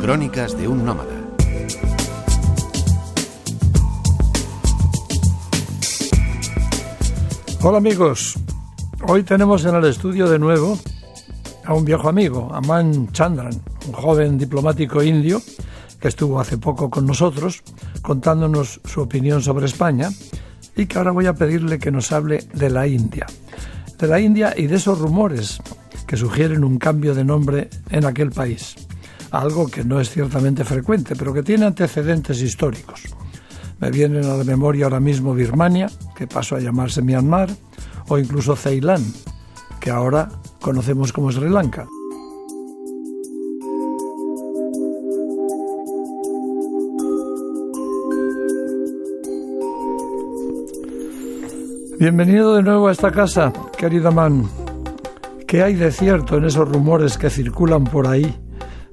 Crónicas de un nómada. Hola amigos, hoy tenemos en el estudio de nuevo a un viejo amigo, Aman Chandran, un joven diplomático indio que estuvo hace poco con nosotros contándonos su opinión sobre España y que ahora voy a pedirle que nos hable de la India. De la India y de esos rumores que sugieren un cambio de nombre en aquel país. Algo que no es ciertamente frecuente, pero que tiene antecedentes históricos. Me vienen a la memoria ahora mismo Birmania, que pasó a llamarse Myanmar, o incluso Ceilán, que ahora conocemos como Sri Lanka. Bienvenido de nuevo a esta casa, querido Man. ¿Qué hay de cierto en esos rumores que circulan por ahí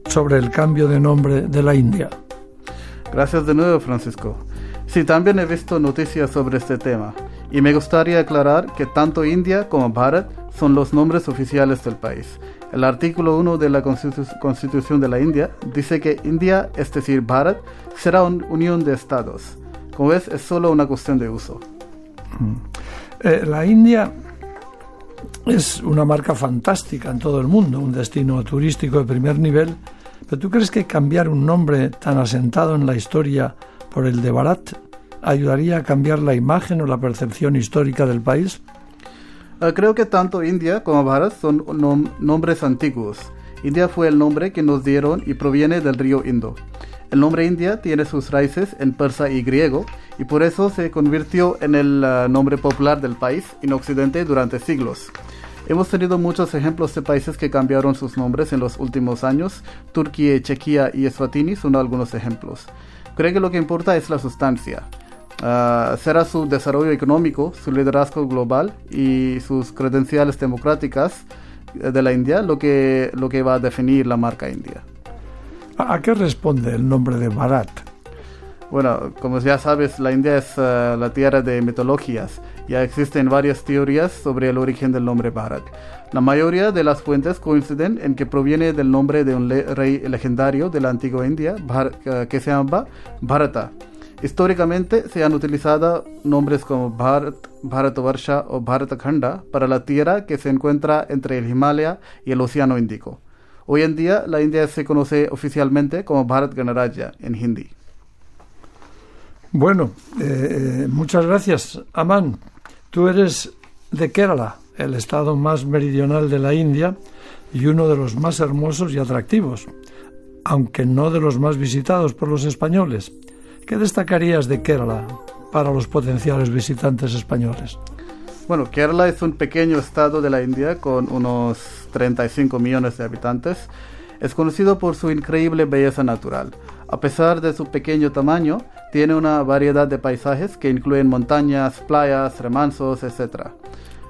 sobre el cambio de nombre de la India? Gracias de nuevo, Francisco. Sí, también he visto noticias sobre este tema y me gustaría aclarar que tanto India como Bharat son los nombres oficiales del país. El artículo 1 de la Constitución de la India dice que India, es decir, Bharat, será una unión de estados. Como ves, es solo una cuestión de uso. Eh, la India es una marca fantástica en todo el mundo, un destino turístico de primer nivel. ¿Pero tú crees que cambiar un nombre tan asentado en la historia por el de Bharat ayudaría a cambiar la imagen o la percepción histórica del país? Ah, creo que tanto India como Bharat son nombres antiguos. India fue el nombre que nos dieron y proviene del río Indo. El nombre India tiene sus raíces en persa y griego y por eso se convirtió en el ah, nombre popular del país en Occidente durante siglos. Hemos tenido muchos ejemplos de países que cambiaron sus nombres en los últimos años. Turquía, Chequia y Eswatini son algunos ejemplos. Creo que lo que importa es la sustancia. Ah, será su desarrollo económico, su liderazgo global y sus credenciales democráticas de la India lo que, lo que va a definir la marca India. ¿A qué responde el nombre de Bharat? Bueno, como ya sabes, la India es eh, la tierra de mitologías. Ya existen varias teorías sobre el origen del nombre Bharat. La mayoría de las fuentes coinciden en que proviene del nombre de un rey legendario de la antigua India, eh, que se llama Bharata. Históricamente se han utilizado nombres como Bharat, Bharatavarsha o Bharatakhanda para la tierra que se encuentra entre el Himalaya y el Océano Índico. Hoy en día la India se conoce oficialmente como Bharat Ganaraja en hindi. Bueno, eh, eh, muchas gracias, Aman. Tú eres de Kerala, el estado más meridional de la India y uno de los más hermosos y atractivos, aunque no de los más visitados por los españoles. ¿Qué destacarías de Kerala para los potenciales visitantes españoles? Bueno, Kerala es un pequeño estado de la India con unos 35 millones de habitantes. Es conocido por su increíble belleza natural. A pesar de su pequeño tamaño, tiene una variedad de paisajes que incluyen montañas, playas, remansos, etc.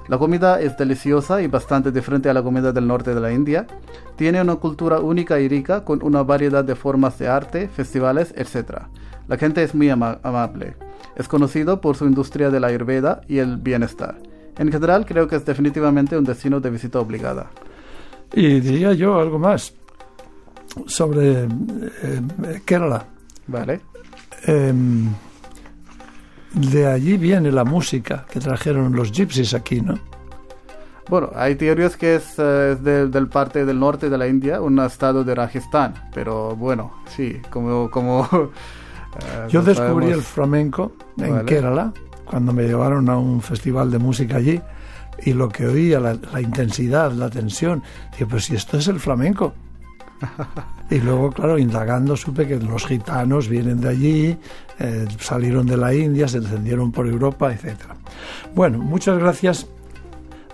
La comida es deliciosa y bastante diferente a la comida del norte de la India. Tiene una cultura única y rica con una variedad de formas de arte, festivales, etc. La gente es muy amable. Es conocido por su industria de la ayurveda y el bienestar. En general, creo que es definitivamente un destino de visita obligada. Y diría yo algo más sobre eh, Kerala. Vale. Em, de allí viene la música que trajeron los gypsies aquí, ¿no? Bueno, hay teorías que es, eh, del parte del norte de la India, un estado de Rajasthan, pero bueno, sí, como... como eh, Yo descubrí el flamenco en Kerala cuando me llevaron a un festival de música allí y lo que oía, la, intensidad, la tensión, dije, pues si esto es el flamenco. y luego, claro, indagando supe que los gitanos vienen de allí, eh, salieron de la India, se descendieron por Europa, etc. Bueno, muchas gracias,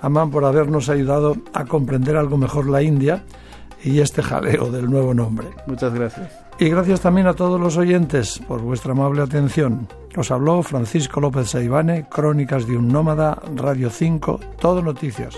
Amán, por habernos ayudado a comprender algo mejor la India y este jaleo del nuevo nombre. Muchas gracias. Y gracias también a todos los oyentes por vuestra amable atención. Os habló Francisco López Saibane, Crónicas de un Nómada, Radio 5, Todo Noticias.